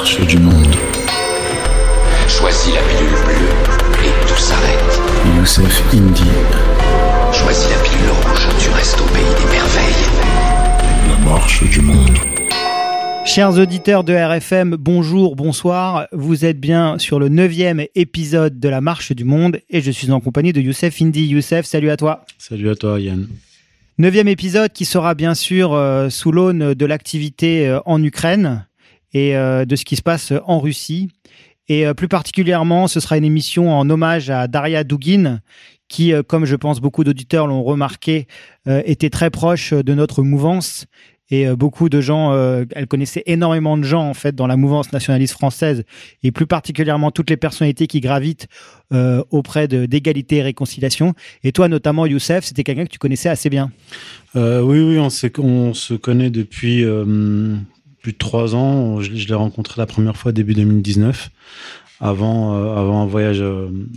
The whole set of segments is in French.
marche du monde. Choisis la pilule bleue et tout s'arrête. Youssef Indy. Choisis la pilule rouge, tu restes au pays des merveilles. La marche du monde. Chers auditeurs de RFM, bonjour, bonsoir. Vous êtes bien sur le neuvième épisode de La Marche du Monde et je suis en compagnie de Youssef Indy. Youssef, salut à toi. Salut à toi Yann. Neuvième épisode qui sera bien sûr euh, sous l'aune de l'activité euh, en Ukraine et euh, de ce qui se passe en Russie. Et plus particulièrement, ce sera une émission en hommage à Daria Dugin, qui, comme je pense beaucoup d'auditeurs l'ont remarqué, était très proche de notre mouvance et beaucoup de gens, elle connaissait énormément de gens en fait dans la mouvance nationaliste française et plus particulièrement toutes les personnalités qui gravitent auprès d'égalité et réconciliation. Et toi notamment, Youssef, c'était quelqu'un que tu connaissais assez bien. Euh, oui, oui, on, se connaît depuis euh, plus de trois ans. Je, l'ai rencontré la première fois début 2019, avant, euh, avant un voyage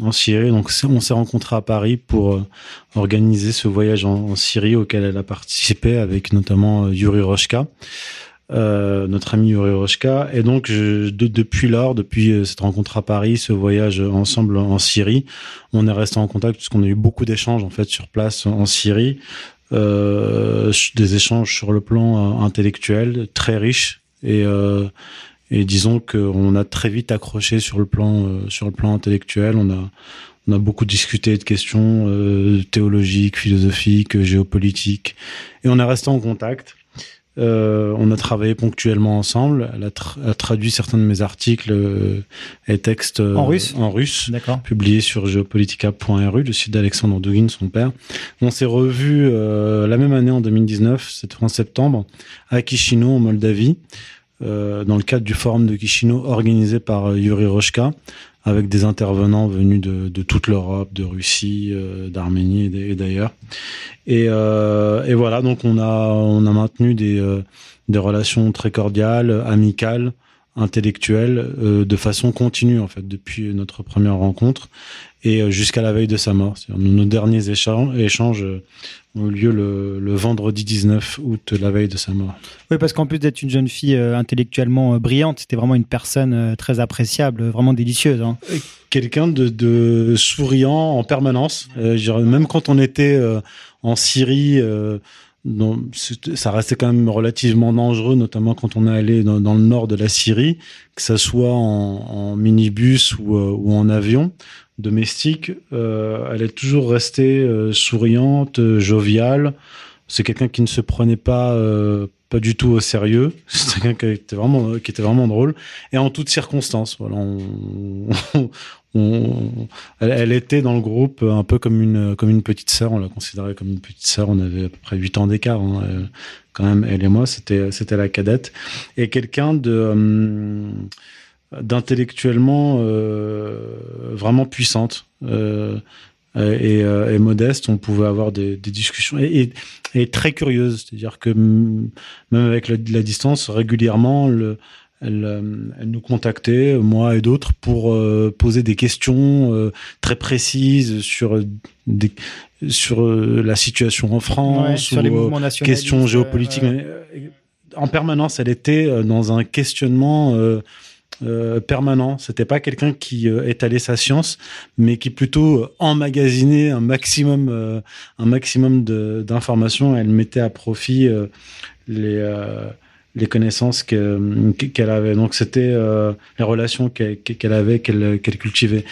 en Syrie. Donc on s'est rencontré à Paris pour organiser ce voyage en, Syrie auquel elle a participé avec notamment Yuri Roshka. Euh, notre ami Yuri Roshka. Et donc, depuis lors, depuis cette rencontre à Paris, ce voyage ensemble en Syrie, on est resté en contact puisqu'on a eu beaucoup d'échanges en fait sur place en Syrie, euh, des échanges sur le plan euh, intellectuel très riches et euh, et disons qu'on a très vite accroché sur le plan euh, sur le plan intellectuel. On a on a beaucoup discuté de questions euh, théologiques, philosophiques, géopolitiques, et on est resté en contact. Euh, on a travaillé ponctuellement ensemble. Elle a, tra a traduit certains de mes articles euh, et textes euh, en russe, en russe publiés sur geopolitica.ru, le site d'Alexandre Dugin, son père. On s'est revu euh, la même année en 2019, cette fois en septembre, à Chisinau, en Moldavie, dans le cadre du forum de Chisinau organisé par Yuri Roshka avec des intervenants venus de, de toute l'Europe, de Russie, euh, d'Arménie et d'ailleurs. Et, euh, et, voilà, donc on a on a maintenu des euh, des relations très cordiales, amicales, intellectuelles, euh, de façon continue en fait depuis notre première rencontre et euh, jusqu'à la veille de sa mort. Nos derniers échanges, échanges eu lieu le, le, vendredi 19 août, la veille de sa mort. Oui, parce qu'en plus d'être une jeune fille euh, intellectuellement euh, brillante, c'était vraiment une personne euh, très appréciable, vraiment délicieuse. Hein. Quelqu'un de, de, souriant en permanence. Même quand on était en Syrie, ça restait quand même relativement dangereux, notamment quand on est allé dans, dans le nord de la Syrie, que ça soit en, en minibus ou, ou en avion domestique, euh, elle est toujours restée euh, souriante, euh, joviale. C'est quelqu'un qui ne se prenait pas euh, pas du tout au sérieux. C'est quelqu'un qui était vraiment qui était vraiment drôle et en toutes circonstances. Voilà, on, on, elle, elle, était dans le groupe un peu comme une comme une petite sœur. On la considérait comme une petite sœur. On avait à peu près huit ans d'écart. Hein. Quand même, elle et moi, c'était c'était la cadette et quelqu'un de hum, d'intellectuellement euh, vraiment puissante euh, et, et, modeste. On pouvait avoir des, des discussions et, et, et, très curieuses, c'est-à-dire que même avec la, la distance, régulièrement, le, elle, elle, nous contactait, moi et d'autres, pour euh, poser des questions euh, très précises sur des, sur euh, la situation en France, ouais, sur ou, les mouvements questions géopolitiques. En permanence, elle était dans un questionnement euh, permanent. C'était pas quelqu'un qui euh, étalait sa science, mais qui plutôt euh, emmagasinait un maximum, euh, un maximum d'informations. Elle mettait à profit euh, les les connaissances qu'elle avait. Donc c'était les relations qu'elle qu avait, qu'elle qu cultivait.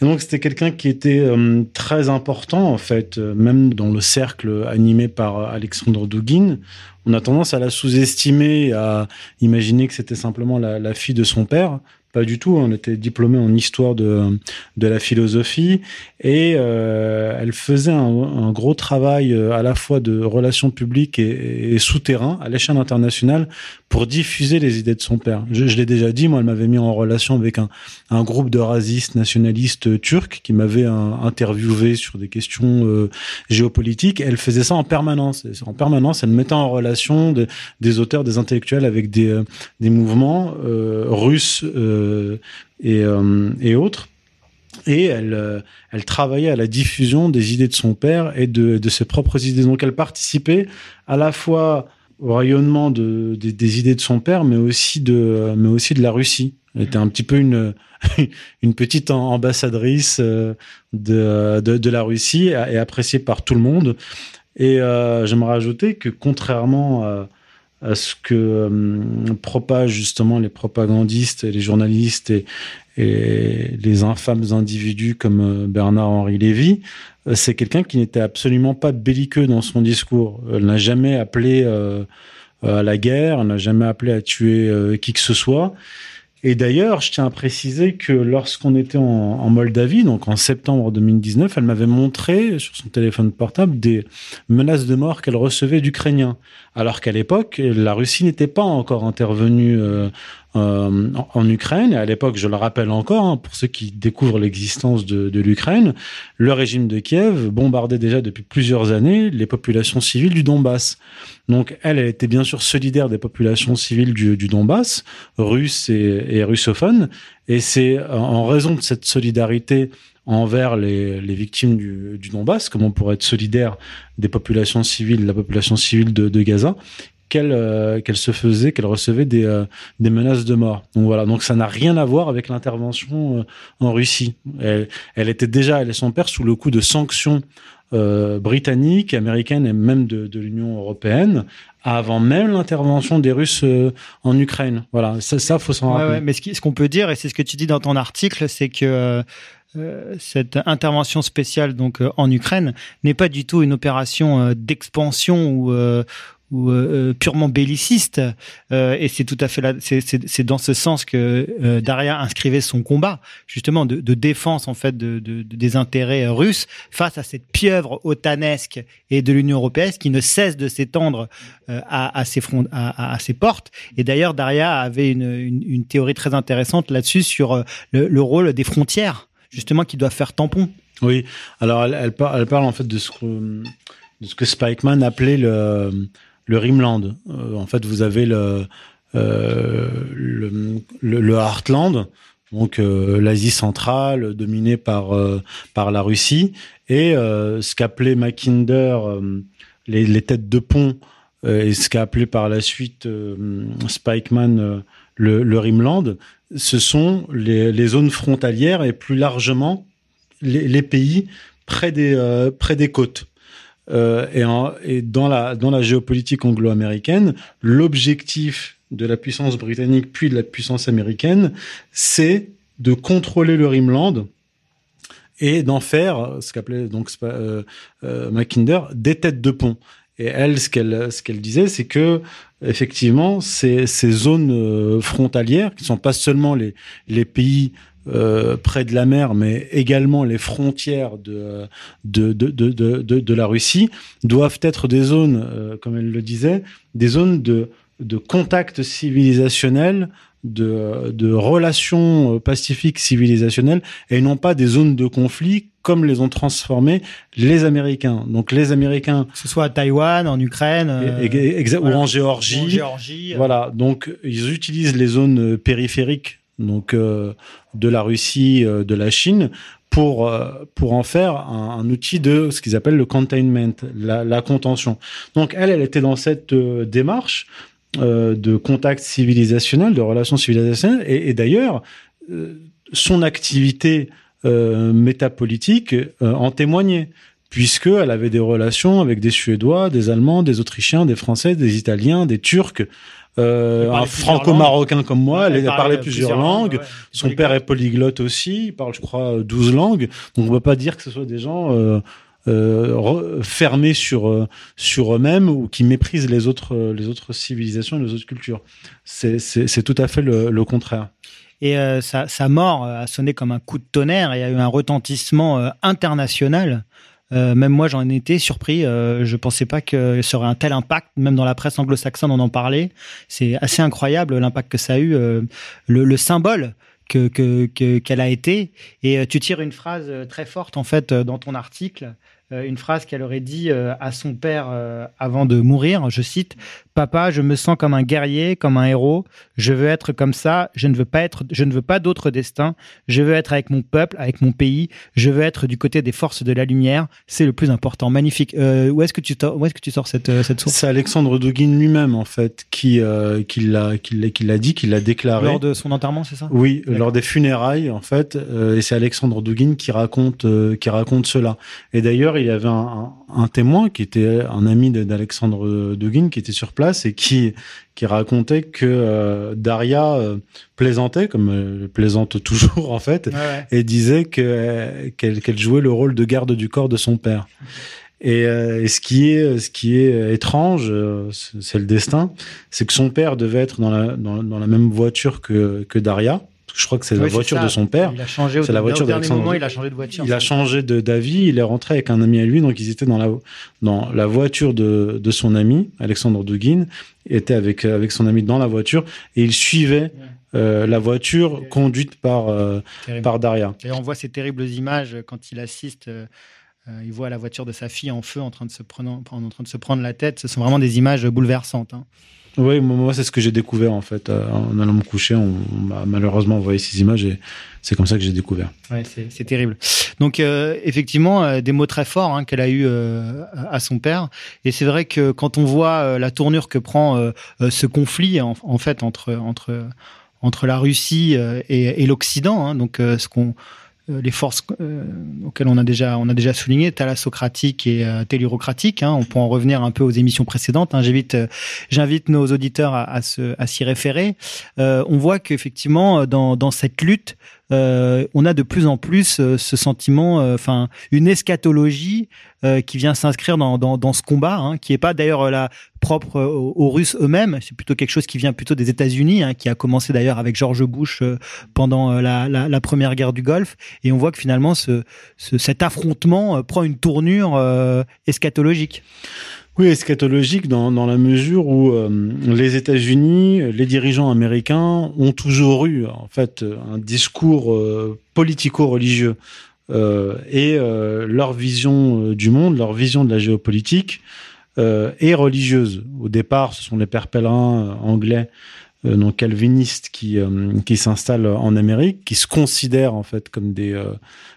Et donc c'était quelqu'un qui était très important en fait, même dans le cercle animé par Alexandre Douguin on a tendance à la sous-estimer, à imaginer que c'était simplement la, fille de son père. Pas du tout. On était diplômé en histoire de, de la philosophie et euh, elle faisait un, gros travail euh, à la fois de relations publiques et, et souterrain à l'échelle internationale pour diffuser les idées de son père. Je, l'ai déjà dit, moi, elle m'avait mis en relation avec un, un groupe de racistes nationalistes turcs qui m'avait interviewé sur des questions euh, géopolitiques. Elle faisait ça en permanence. En permanence, elle mettait en relation de, des auteurs, des intellectuels avec des, euh, des mouvements euh, russes et, et autres et elle, elle travaillait à la diffusion des idées de son père et de, de ses propres idées. Donc elle participait à la fois au rayonnement de, des- idées de son père, mais aussi de, mais aussi de la Russie. Elle était un petit peu une, une petite am- ambassadrice euh, de, de, la Russie et appréciée par tout le monde. Et euh, j'aimerais rajouter que contrairement à, à ce que euh, propagent justement les propagandistes et les journalistes et, les infâmes individus comme euh, Bernard-Henri Lévy, euh, c'est quelqu'un qui n'était absolument pas belliqueux dans son discours. Elle n'a jamais appelé euh, à la guerre, n'a jamais appelé à tuer qui que ce soit. Et d'ailleurs, je tiens à préciser que lorsqu'on était en, Moldavie, donc en septembre 2019, elle m'avait montré sur son téléphone portable des menaces de mort qu'elle recevait d'Ukrainiens. Alors qu'à l'époque, la Russie n'était pas encore intervenue euh, euh, en, Ukraine. Et à l'époque, je le rappelle encore, hein, pour ceux qui découvrent l'existence de, l'Ukraine, le régime de Kiev bombardait déjà depuis plusieurs années les populations civiles du Donbass. Donc elle, était bien sûr solidaire des populations civiles du, Donbass, russes et, russophones. Et c'est en raison de cette solidarité envers les, victimes du, Donbass, comme on pourrait être solidaire des populations civiles, la population civile de Gaza, qu'elle euh, qu'elle se faisait, qu'elle recevait des, euh, des menaces de mort. Donc voilà, donc ça n'a rien à voir avec l'intervention euh, en Russie. Elle, elle était déjà, elle et son père, sous le coup de sanctions britanniques, américaines et même de, de l'Union européenne, avant même l'intervention des Russes en Ukraine. Voilà, ça, ça faut s'en Ouais, rappeler. ouais, mais ce qu'on peut dire, et c'est ce que tu dis dans ton article, c'est que cette intervention spéciale donc en Ukraine n'est pas du tout une opération d'expansion ou ou euh, euh, purement belliciste Euh, et c'est tout à fait là c'est dans ce sens que Daria inscrivait son combat justement de, de défense en fait de, de- de- des intérêts russes face à cette pieuvre otanesque et de l'Union européenne qui ne cesse de s'étendre à, à ses fronts à, à- ses portes. Et d'ailleurs Daria avait une, une, théorie très intéressante là-dessus sur le, le rôle des frontières justement qui doivent faire tampon. Oui, alors elle, elle, par- elle parle en fait de ce de ce que Spikeman appelait le, le Rimland. Euh, en fait, vous avez le, euh, Heartland, donc euh, l'Asie centrale dominée par, euh, la Russie, et euh, ce qu'appelait Mackinder euh, les, têtes de pont, euh, et ce qu'a appelé par la suite euh, Spikeman euh, le, Rimland, ce sont les, zones frontalières et plus largement les, pays euh, près des côtes. Euh, et, dans, la, géopolitique anglo-américaine, l'objectif de la puissance britannique puis de la puissance américaine, c'est de contrôler le Rimland et d'en faire ce qu'appelait donc euh, euh, Mackinder des têtes de pont. Et elle, ce qu'elle disait, c'est que effectivement, ces, zones euh, frontalières, qui sont pas seulement les pays euh, près de la mer, mais également les frontières de de de de de, la Russie, doivent être des zones, euh, comme elle le disait, des zones de de contact civilisationnel, de, de relations euh, pacifiques civilisationnelles, et non pas des zones de conflit comme les ont transformées les Américains. Donc les Américains, que ce soit à Taïwan en Ukraine et- et- exa- voilà. ou en Géorgie, en Géorgie voilà, donc ils utilisent les zones périphériques donc euh, de la Russie, euh, de la Chine pour euh, pour en faire un, outil de ce qu'ils appellent le containment, la, contention. Donc elle, elle était dans cette euh, démarche de contact civilisationnel, de relations civilisationnelles, et, d'ailleurs son activité métapolitique en témoignait puisque elle avait des relations avec des Suédois, des Allemands, des Autrichiens, des Français, des Italiens, des Turcs, euh, Elle un franco-marocain comme moi, elle, parlait, parlait plusieurs langues. ouais. Son père est polyglotte aussi, il parle, je crois, 12 langues. Donc on ne peut pas dire que ce soit des gens euh, euh, fermés sur euh, sur eux-mêmes ou qui méprisent les autres euh, les autres civilisations et les autres cultures. C'est tout à fait le, le contraire. Et euh, sa, sa mort euh, a sonné comme un coup de tonnerre. Il y a eu un retentissement euh, international. Euh, même moi, j'en étais surpris. Euh, je pensais pas que ça aurait un tel impact. Même dans la presse anglo-saxonne, on en parlait. C'est assez incroyable l'impact que ça a eu, euh, le, le symbole que que- que- qu'elle a été. Et euh, tu tires une phrase très forte en fait dans ton article. Une phrase qu'elle aurait dit à son père avant de mourir. Je cite Papa, je me sens comme un guerrier, comme un héros. Je veux être comme ça. Je ne veux pas être, je ne veux pas d'autre destin. Je veux être avec mon peuple, avec mon pays. Je veux être du côté des forces de la lumière. C'est le plus important. Magnifique. Euh, où est-ce que tu où est-ce que tu sors cette euh, cette source? C'est Alexandre Douguin lui-même en fait qui euh, qui l'a qui l'a qui l'a dit, qui l'a déclaré lors de son enterrement, c'est ça? Oui, lors des funérailles en fait. et c'est Alexandre Douguin qui raconte qui raconte cela. Et d'ailleurs, il y avait un, un, témoin qui était un ami d'Alexandre Douguin qui était sur place et qui qui racontait que euh, Daria euh, plaisantait comme elle plaisante toujours en fait et disait que qu'elle jouait le rôle de garde du corps de son père. Et, euh, ce qui est ce qui est étrange, c'est le destin, c'est que son père devait être dans la dans, dans la même voiture que que Daria je crois que c'est la voiture de son père. Il a changé c'est la voiture moment, il a changé de voiture. Il a changé d'avis, il est rentré avec un ami à lui, donc ils étaient dans la dans la voiture de, de son ami Alexandre Douguin, était avec avec son ami dans la voiture et il suivait euh, la voiture conduite par euh, par Daria. Et on voit ces terribles images quand il assiste. Euh, il voit la voiture de sa fille en feu en train de se prendre, en train de se prendre la tête. Ce sont vraiment des images bouleversantes. Hein. Oui, moi, c'est ce que j'ai découvert en fait. Euh, en allant me coucher, on, m'a malheureusement envoyé ces images et c'est comme ça que j'ai découvert. Ouais, c'est terrible. Donc euh, effectivement, euh, des mots très forts hein, qu'elle a eu à son père. Et c'est vrai que quand on voit la tournure que prend ce conflit en, fait entre entre entre la Russie et, l'Occident, hein, donc ce qu'on euh, les forces euh, auxquelles on a déjà on a déjà souligné thalassocratique et euh, tellurocratique hein, on peut en revenir un peu aux émissions précédentes hein. j'invite euh, j'invite nos auditeurs à, à, se, à s'y référer on voit qu'effectivement dans, dans cette lutte euh, on a de plus en plus euh, ce sentiment, euh, enfin une eschatologie qui vient s'inscrire dans, ce combat, hein, qui est pas d'ailleurs la propre aux, Russes eux-mêmes. C'est plutôt quelque chose qui vient plutôt des États-Unis, hein, qui a commencé d'ailleurs avec George Bush pendant la, première guerre du Golfe. Et on voit que finalement ce, cet affrontement prend une tournure eschatologique. Oui, eschatologique dans, dans la mesure où euh, les États-Unis, les dirigeants américains ont toujours eu en fait un discours euh, politico-religieux euh, et leur vision du monde, leur vision de la géopolitique est religieuse. Au départ, ce sont les pères pèlerins anglais donc calvinistes qui qui s'installent en Amérique, qui se considèrent en fait comme des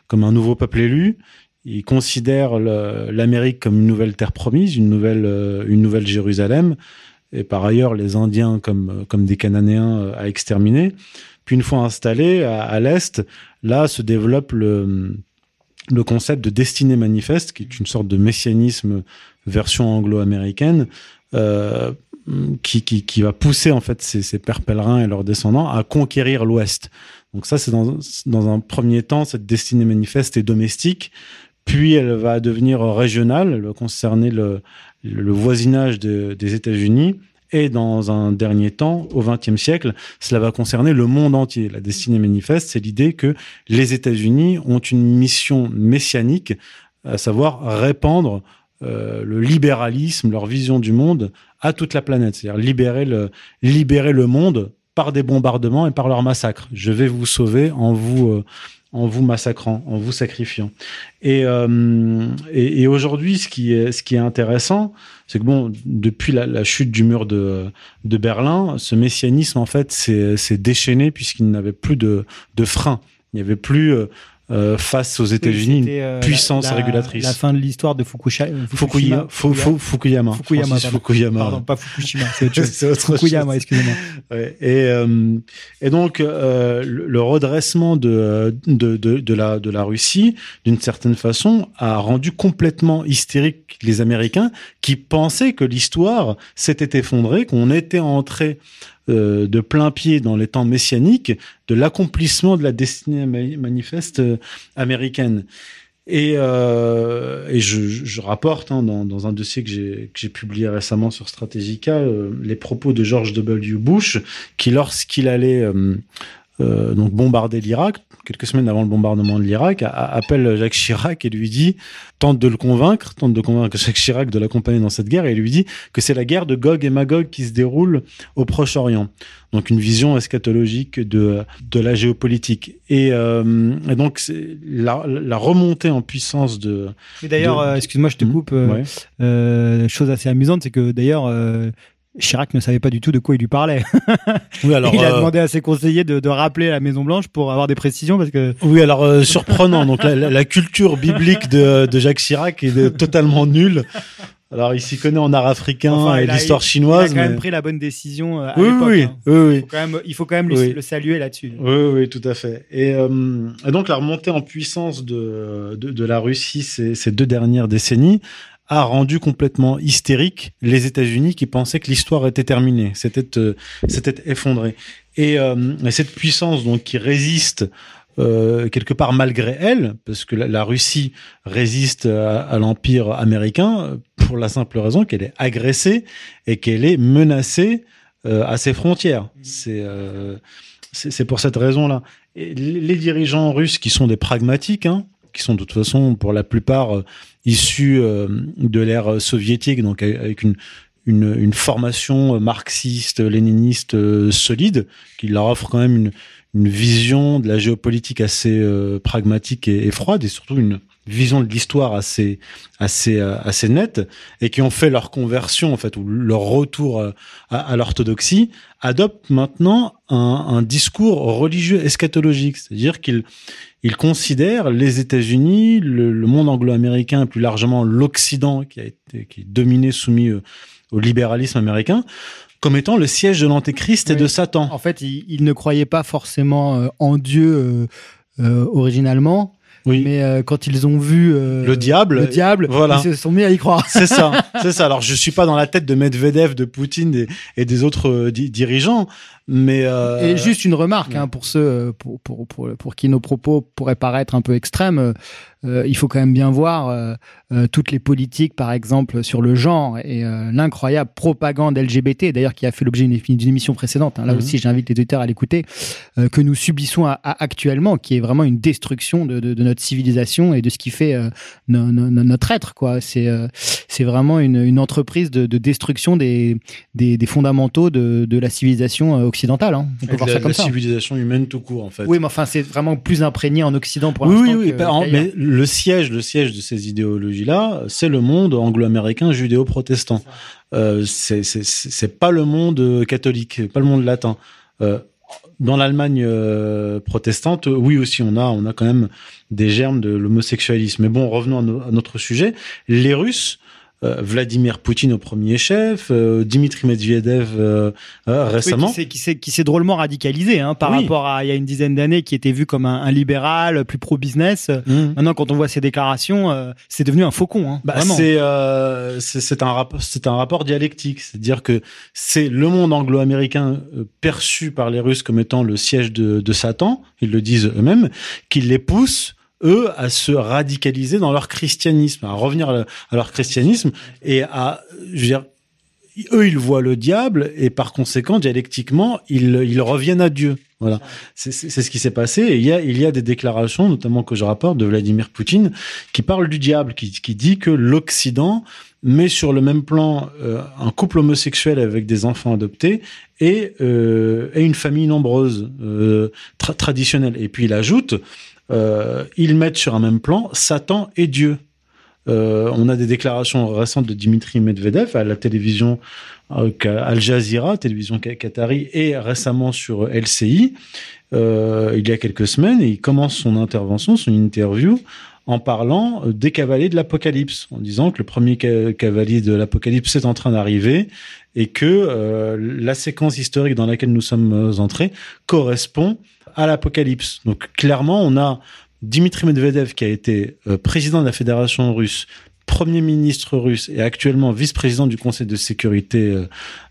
comme un nouveau peuple élu ils considèrent l'Amérique comme une nouvelle terre promise, une nouvelle, euh, une nouvelle Jérusalem, et par ailleurs les Indiens comme, comme des Cananéens euh, à exterminer. Puis une fois installés à, l'Est, là se développe le, concept de destinée manifeste, qui est une sorte de messianisme version anglo-américaine, euh, qui, qui, qui, va pousser en fait ces, ces pères pèlerins et leurs descendants à conquérir l'Ouest. Donc ça, c'est dans, dans un premier temps, cette destinée manifeste et domestique, puis elle va devenir régionale, elle va concerner le, voisinage de, des États-Unis. Et dans un dernier temps, au XXe siècle, cela va concerner le monde entier. La destinée manifeste, c'est l'idée que les États-Unis ont une mission messianique, à savoir répandre euh, le libéralisme, leur vision du monde à toute la planète, c'est-à-dire libérer le, libérer le monde par des bombardements et par leurs massacres. Je vais vous sauver en vous euh, en vous massacrant, en vous sacrifiant. Et, euh, et, et aujourd'hui, ce qui est, ce qui est intéressant, c'est que bon, depuis la, la, chute du mur de, de Berlin, ce messianisme en fait s'est déchaîné puisqu'il n'avait plus de, de frein. Il n'y avait plus euh, euh, face aux États-Unis une euh, puissance régulatrice. La fin de l'histoire de Fukushima. Fukuyama. Fukuyama. Fukuyama. Fukuyama. Pardon, pas Fukushima. C'est autre, Fukuyama, excusez-moi. Ouais. Et, euh, et donc, euh, le redressement de, de, de, de, la, de la Russie, d'une certaine façon, a rendu complètement hystérique les Américains qui pensaient que l'histoire s'était effondrée, qu'on était entré euh, de plein pied dans les temps messianiques de l'accomplissement de la destinée manifeste euh, américaine. Et, euh, et je, rapporte hein, dans, dans, un dossier que j'ai publié récemment sur Strategica les propos de George W. Bush, qui lorsqu'il allait donc bombarder l'Irak, quelques semaines avant le bombardement de l'Irak, appelle Jacques Chirac et lui dit, tente de le convaincre, tente de convaincre Jacques Chirac de l'accompagner dans cette guerre et lui dit que c'est la guerre de Gog et Magog qui se déroule au Proche-Orient. Donc une vision eschatologique de, de la géopolitique. Et, euh, et donc la, la, remontée en puissance de... Mais d'ailleurs, euh, excuse-moi, je te mmh. coupe, euh, chose assez amusante, c'est que d'ailleurs Chirac ne savait pas du tout de quoi il lui parlait. Oui, alors, il a euh, demandé à ses conseillers de, de rappeler la Maison Blanche pour avoir des précisions parce que Oui, alors euh, surprenant. Donc la, culture biblique de, de Jacques Chirac est de- totalement nulle. Alors il s'y connaît en art africain Enfin, et l'histoire chinoise. il a quand mais- même pris la bonne décision euh, à Oui, oui, hein. oui, oui. Il faut quand même, il faut quand même lui- Oui. le saluer là-dessus. Oui, oui, tout à fait. Et, euh, et donc la remontée en puissance de, de, de la Russie ces, ces deux dernières décennies a rendu complètement hystérique les États-Unis qui pensaient que l'histoire était terminée, c'était euh, c'était effondré. Et, euh, et cette puissance donc qui résiste euh, quelque part malgré elle, parce que la, Russie résiste à, l'empire américain euh, pour la simple raison qu'elle est agressée et qu'elle est menacée euh, à ses frontières. C'est euh, c'est c'est pour cette raison-là. Les dirigeants russes qui sont des pragmatiques, hein, qui sont de toute façon pour la plupart issus euh, de l'ère soviétique, donc avec- une, une, une formation marxiste, léniniste euh, solide, qui leur offre quand même une, une vision de la géopolitique assez euh, pragmatique et, et froide, et surtout une vision de l'histoire assez assez assez nette et qui ont fait leur conversion en fait ou leur retour à, à l'orthodoxie adoptent maintenant un, un discours religieux eschatologique, c'est-à-dire qu'ils ils considèrent les États-Unis, le, le monde anglo-américain, plus largement l'Occident qui a été qui est dominé, soumis euh, au libéralisme américain, comme étant le siège de l'Antéchrist et de Satan. En fait, ils il ne croyaient pas forcément euh, en Dieu euh, euh, originalement, Oui, mais euh, quand ils ont vu euh, le diable. le diable, voilà. ils se sont mis à y croire. C'est ça, c'est ça. Alors je suis pas dans la tête de Medvedev, de Poutine et, et des autres euh, di- dirigeants, mais euh, Et juste une remarque ouais. hein, pour ceux pour, pour, pour, pour qui nos propos pourraient paraître un peu extrêmes, euh, il faut quand même bien voir euh, euh, toutes les politiques, par exemple, sur le genre et l'incroyable propagande LGBT, d'ailleurs qui a fait l'objet d'une émission précédente. hein. là Mhm. aussi, j'invite les auditeurs à l'écouter, que nous subissons à- à- actuellement, qui est vraiment une destruction de, de, de notre civilisation et de ce qui fait euh, no- no- no- notre être. quoi. C'est euh, c'est vraiment une, une entreprise de, de destruction des, des, des fondamentaux de, de la civilisation euh, occidentale. hein. On peut voir la, ça comme la ça. civilisation humaine tout court en fait. Oui, mais enfin, c'est vraiment plus imprégné en Occident pour oui, l'instant. oui, oui. que- pas- en- qu'ailleurs. mais le siège, le siège de ces idéologies-là, c'est le monde anglo-américain judéo-protestant. Euh, c'est c'est- pas le monde catholique, pas le monde latin. Euh, dans l'Allemagne euh, protestante, oui aussi, on a, on a quand même des germes de l'homosexualisme. Mais bon, revenons à, à notre sujet. Les Russes, Vladimir Poutine au premier chef, euh, Dimitri Medvedev euh, euh, Oui, récemment. qui s'est- drôlement radicalisé hein, par Oui. rapport à il y a une dizaine d'années, qui était vu comme un, un libéral, plus pro-business. Mmh. Maintenant, quand on voit ses déclarations, euh, c'est devenu un faucon. Hein, Bah, c'est euh, un rapport c'est un rapport dialectique, c'est-à-dire que c'est le monde anglo-américain euh, perçu par les Russes comme étant le siège de, de Satan, ils le disent eux-mêmes, qui les pousse eux à se radicaliser dans leur christianisme, à revenir à le- à leur christianisme et à je veux dire eux ils voient le diable et par conséquent dialectiquement ils ils reviennent à Dieu. Voilà, c'est ce qui s'est passé. Il y a il y a des déclarations, notamment que je rapporte de Vladimir Poutine, qui parle du diable, qui, qui dit que l'Occident met sur le même plan euh, un couple homosexuel avec des enfants adoptés et, euh, et une famille nombreuse euh, tra- traditionnelle. Et puis il ajoute, euh, ils mettent sur un même plan Satan et Dieu. Euh, on a des déclarations récentes de Dimitri Medvedev à la télévision euh, Al Jazeera, télévision qat- qatari, et récemment sur LCI, il y a quelques semaines, et il commence son intervention, son interview, en parlant des cavaliers de l'Apocalypse, en disant que le premier ca- cavalier de l'Apocalypse est en train d'arriver et que la séquence historique dans laquelle nous sommes entrés correspond à l'Apocalypse. Donc clairement, on a Dimitri Medvedev qui a été euh, président de la Fédération russe, premier ministre russe et actuellement vice-président du Conseil de sécurité euh,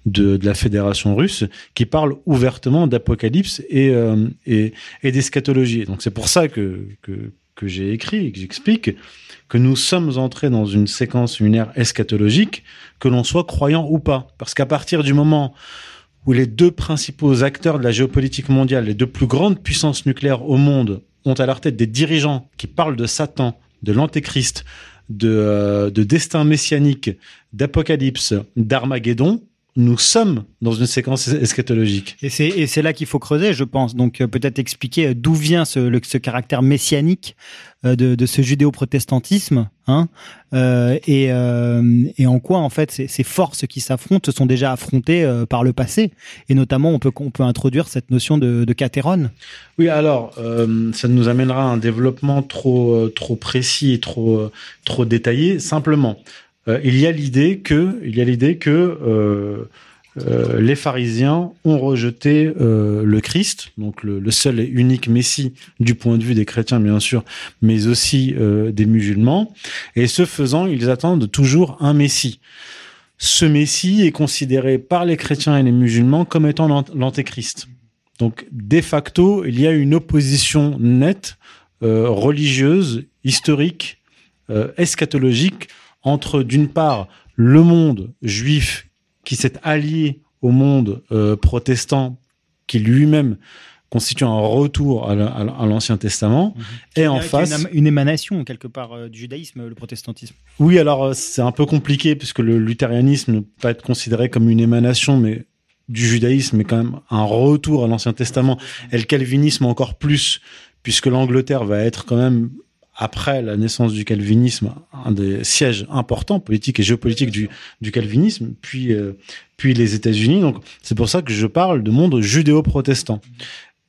de, la Fédération russe, qui parle ouvertement d'apocalypse et, euh, et, et. Donc c'est pour ça que, que, que j'ai écrit et que j'explique que nous sommes entrés dans une séquence, une ère eschatologique, que l'on soit croyant ou pas. Parce qu'à partir du moment où les deux principaux acteurs de la géopolitique mondiale, les deux plus grandes puissances nucléaires au monde, ont à leur tête des dirigeants qui parlent de Satan, de l'Antéchrist, de, euh, de destin messianique, d'apocalypse, d'Armageddon, nous sommes dans une séquence eschatologique. Et c'est et c'est là qu'il faut creuser, je pense. Donc euh, peut-être expliquer euh, d'où vient ce, le- ce caractère messianique euh, de, de ce judéo-protestantisme, hein, euh, et, euh, et en quoi en fait ces, ces forces qui s'affrontent se sont déjà affrontées euh, par le passé. Et notamment, on peut on peut introduire cette notion de, de. Oui, alors ça nous amènera à un développement trop trop précis et trop trop détaillé. Simplement, il y a l'idée que il y a l'idée que euh, euh, les pharisiens ont rejeté euh, le Christ, donc le, seul et unique Messie du point de vue des chrétiens bien sûr, mais aussi euh, des musulmans. Et ce faisant, ils attendent toujours un Messie. Ce Messie est considéré par les chrétiens et les musulmans comme étant l'ant- l'antéchrist. Donc, de facto, il y a une opposition nette, euh, religieuse, historique, euh, eschatologique, entre d'une part le monde juif qui s'est allié au monde euh, protestant, qui lui-même constitue un retour à la- à la- à l'Ancien Testament, et en face, une, une émanation quelque part euh, du judaïsme, le protestantisme. oui, alors euh, c'est un peu compliqué puisque le luthérianisme ne peut pas être considéré comme une émanation, mais du judaïsme, mais quand même un retour à l'Ancien Testament, et le calvinisme encore plus, puisque l'Angleterre va être quand même après la naissance du calvinisme un des sièges importants politiques et géopolitiques du, du calvinisme, puis euh, puis les États-Unis. Donc c'est pour ça que je parle de monde judéo-protestant.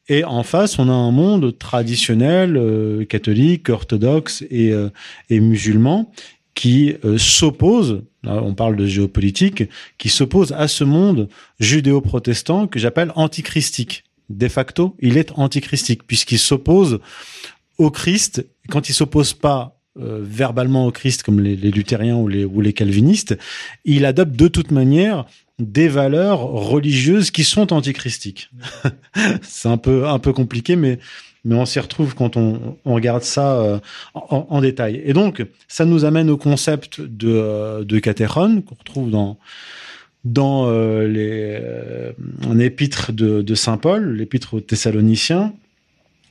Et en face, on a un monde traditionnel, euh, catholique, orthodoxe et, euh, et musulman, qui euh, s'oppose, on parle de géopolitique, qui s'oppose à ce monde judéo-protestant que j'appelle antichristique. De facto, il est antichristique, puisqu'il s'oppose au Christ. Quand il s'oppose pas euh, verbalement au Christ, comme les, luthériens ou les, calvinistes, il adopte de toute manière des valeurs religieuses qui sont antichristiques. C'est un peu, un peu compliqué, mais, mais on s'y retrouve quand on, regarde ça euh, en, détail. Et donc, ça nous amène au concept de, euh, de qu'on retrouve dans, dans les, un épître de, de Saint Paul, l'épître aux Thessaloniciens,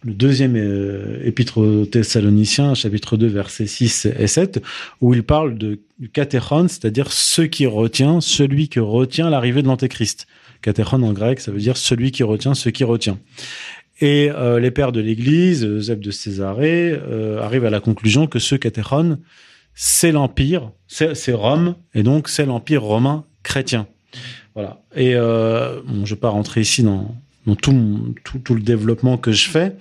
le deuxième euh, épître aux Thessaloniciens, chapitre 2, versets 6 et 7, où il parle de du catéron, c'est-à-dire ce qui retient, celui qui retient l'arrivée de l'Antéchrist. Catéron en grec, ça veut dire celui qui retient, ce qui retient. Et euh, les pères de l'Église, Zeb de Césarée, euh, arrivent à la conclusion que ce catéron, c'est l'Empire, c'est c'est Rome, et donc c'est l'Empire romain chrétien. Voilà. Et euh, bon, je ne vais pas rentrer ici dans, dans tout, tout, tout le développement que je fais,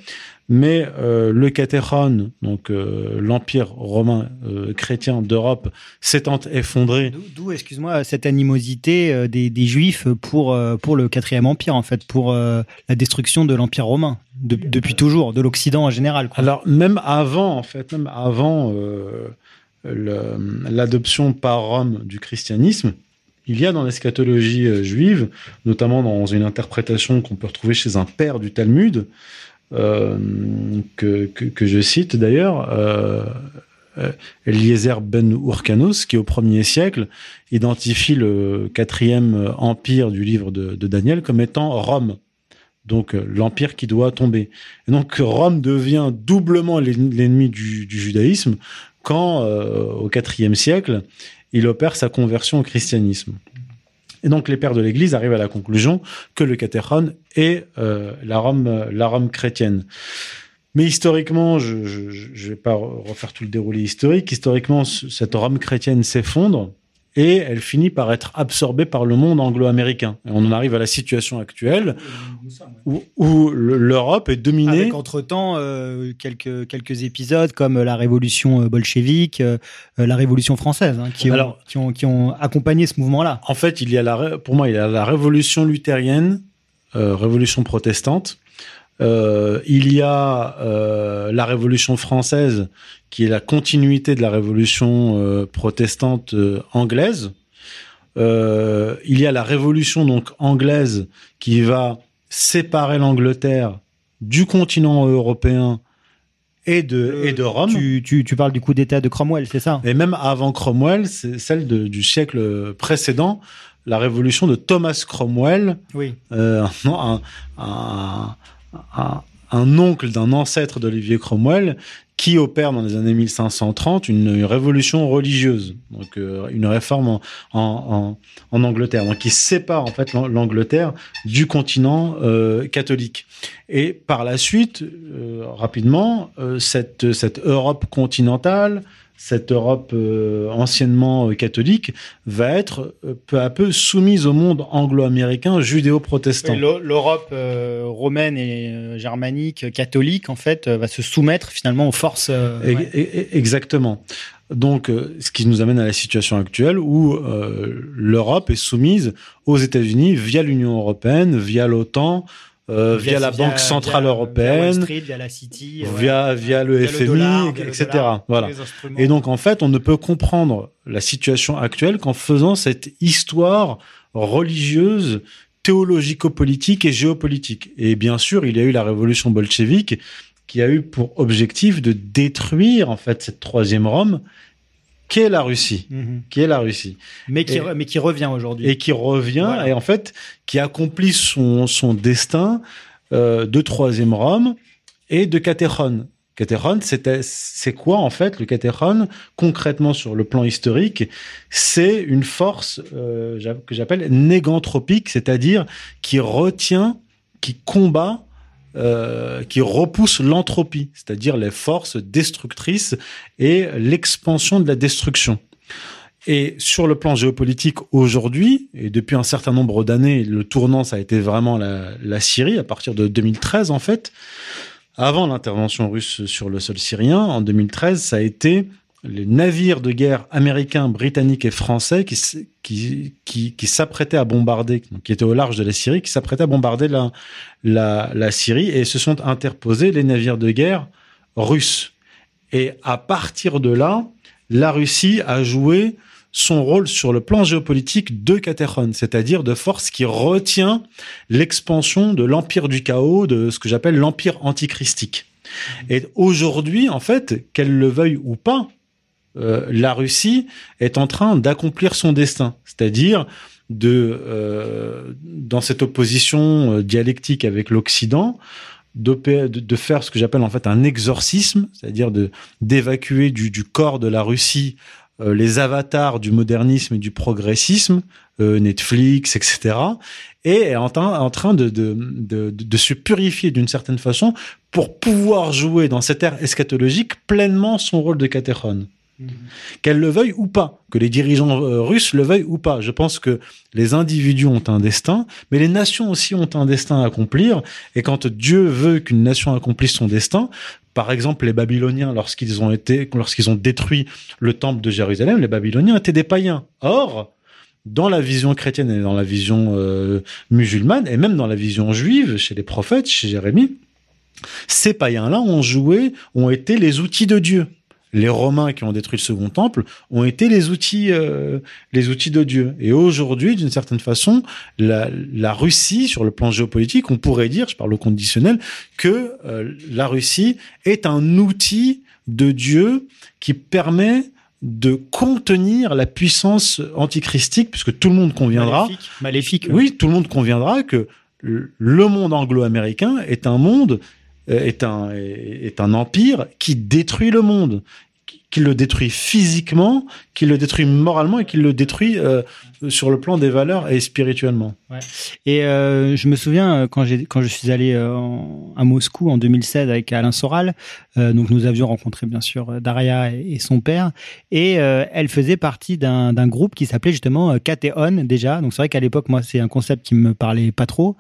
mais euh, le catéron, donc euh, l'Empire romain euh, chrétien d'Europe, s'étant effondré D'où- excuse-moi, cette animosité des, des Juifs pour pour le quatrième empire en fait, pour la destruction de l'empire romain de- depuis toujours, de l'Occident en général. quoi. Alors même avant, en fait, même avant l'adoption par Rome du christianisme, il y a dans l'eschatologie euh, juive, notamment dans une interprétation qu'on peut retrouver chez un père du Talmud, euh, que, je cite d'ailleurs, euh, Eliezer ben Urkanos, qui au premier siècle identifie le quatrième empire du livre de, Daniel comme étant Rome. Donc l'empire qui doit tomber. Donc Rome devient doublement l'en- l'ennemi du, judaïsme quand, euh, au IVe siècle, il opère sa conversion au christianisme. Et donc les pères de l'Église arrivent à la conclusion que le catéron est euh, la, Rome, la Rome chrétienne. Mais historiquement, je ne vais pas re- refaire tout le déroulé historique, historiquement, ce- cette Rome chrétienne s'effondre et elle finit par être absorbée par le monde anglo-américain. On en arrive à la situation actuelle où, où le- l'Europe est dominée. Avec entre-temps euh, quelques, quelques épisodes comme la révolution euh, bolchevique, euh, euh, la révolution française, hein, qui, ont, Alors- qui, ont, qui ont accompagné ce mouvement-là. En fait, il y a la, pour moi, il y a la révolution luthérienne, euh, révolution protestante. Euh, il y a euh, la révolution française, qui est la continuité de la révolution euh, protestante euh, anglaise. Euh, il y a la révolution donc anglaise qui va séparer l'Angleterre du continent européen et de, et de Rome. Tu, tu, tu parles du coup d'État de Cromwell, c'est ça? Et même avant Cromwell, c'est celle de- du siècle précédent, la révolution de Thomas Cromwell, Oui. euh, non, un, un- un- un oncle d'un ancêtre d'Olivier Cromwell qui opère dans les années 1530 une, révolution religieuse, donc euh, une réforme en, en, Angleterre, donc qui sépare en fait l'Angleterre du continent euh, catholique. Et par la suite, euh, rapidement, cette, cette Europe continentale cette Europe euh, anciennement euh, catholique va être euh, peu à peu soumise au monde anglo-américain judéo-protestant. L'Europe romaine et germanique catholique en fait va se soumettre finalement aux forces. Ouais. Exactement. Donc, ce qui nous amène à la situation actuelle où l'Europe est soumise aux États-Unis via l'Union européenne, via l'OTAN, euh, via, via, la Banque Centrale via, Européenne, via, Street, via, la City, via, via le FMI, le dollar, etc. Dollar, voilà. Et donc, en fait, on ne peut comprendre la situation actuelle qu'en faisant cette histoire religieuse, théologico-politique et géopolitique. Et bien sûr, il y a eu la révolution bolchevique qui a eu pour objectif de détruire, en fait, cette troisième Rome qui est la Russie, mmh. qui est la Russie, mais qui, et, mais qui revient aujourd'hui et qui revient voilà. et en fait qui accomplit son son destin euh, de troisième Rome et de Catéron. Catéron, c'est quoi en fait le Catéron concrètement sur le plan historique? C'est une force euh, que j'appelle négantropique, c'est-à-dire qui retient, qui combat euh, qui repousse l'entropie, c'est-à-dire les forces destructrices et l'expansion de la destruction. Et sur le plan géopolitique aujourd'hui, et depuis un certain nombre d'années, le tournant, ça a été vraiment la, la, Syrie, à partir de 2013 en fait. Avant l'intervention russe sur le sol syrien, en 2013, ça a été les navires de guerre américains, britanniques et français qui, qui, qui, qui s'apprêtaient à bombarder, qui étaient au large de la Syrie, qui s'apprêtaient à bombarder la, la, la Syrie et se sont interposés les navires de guerre russes. Et à partir de là, la Russie a joué son rôle sur le plan géopolitique de Catéron, c'est-à-dire de force qui retient l'expansion de l'empire du chaos, de ce que j'appelle l'empire antichristique. Et aujourd'hui, en fait, qu'elle le veuille ou pas, euh, la Russie est en train d'accomplir son destin, c'est-à-dire de euh, dans cette opposition euh, dialectique avec l'Occident, de, faire ce que j'appelle en fait un exorcisme, c'est-à-dire d'évacuer du, corps de la Russie les avatars du modernisme et du progressisme, Netflix, etc., et est en, train de, se purifier d'une certaine façon pour pouvoir jouer dans cette ère eschatologique pleinement son rôle de Catéron. Mmh. Qu'elle le veuille ou pas, que les dirigeants euh, russes le veuillent ou pas. Je pense que les individus ont un destin, mais les nations aussi ont un destin à accomplir. Et quand Dieu veut qu'une nation accomplisse son destin, par exemple, les Babyloniens, lorsqu'ils ont été, lorsqu'ils ont détruit le temple de Jérusalem, les Babyloniens étaient des païens. Or, dans la vision chrétienne et dans la vision euh, musulmane, et même dans la vision juive, chez les prophètes, chez Jérémie, ces païens-là ont joué, ont été les outils de Dieu les Romains qui ont détruit le Second Temple ont été les outils, euh, les outils de Dieu. Et aujourd'hui, d'une certaine façon, la, la, Russie, sur le plan géopolitique, on pourrait dire, je parle au conditionnel, que euh, la Russie est un outil de Dieu qui permet de contenir la puissance antichristique, puisque tout le monde conviendra. Maléfique. Maléfique oui, tout le monde conviendra que le monde anglo-américain est un monde est un, est un empire qui détruit le monde, qui le détruit physiquement, qui le détruit moralement et qui le détruit euh, sur le plan des valeurs et spirituellement. Ouais. Et euh, je me souviens euh, quand j'ai quand je suis allé euh, en, à Moscou en 2016 avec Alain Soral, donc nous avions rencontré bien sûr Daria et, et son père, et elle faisait partie d'un groupe qui s'appelait justement Catéon déjà. Donc c'est vrai qu'à l'époque moi c'est un concept qui me parlait pas trop,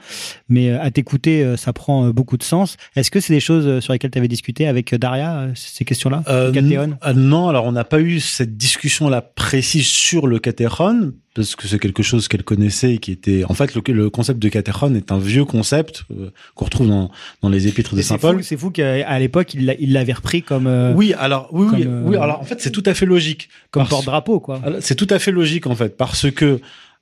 mais à t'écouter ça prend beaucoup de sens. Est-ce que c'est des choses sur lesquelles tu avais discuté avec Daria ces questions-là Catéon? Non, alors on n'a pas eu cette discussion là précise sur le Catéron parce que c'est quelque chose qu'elle connaissait et qui était en fait le, le concept de Catéron est un vieux concept euh, qu'on retrouve dans, dans les épîtres de saint Paul. C'est fou qu'à l'époque il l'avait repris comme euh, oui alors oui comme, oui, euh, oui, alors en fait c'est tout à fait logique comme porte-drapeau quoi. C'est tout à fait logique en fait parce que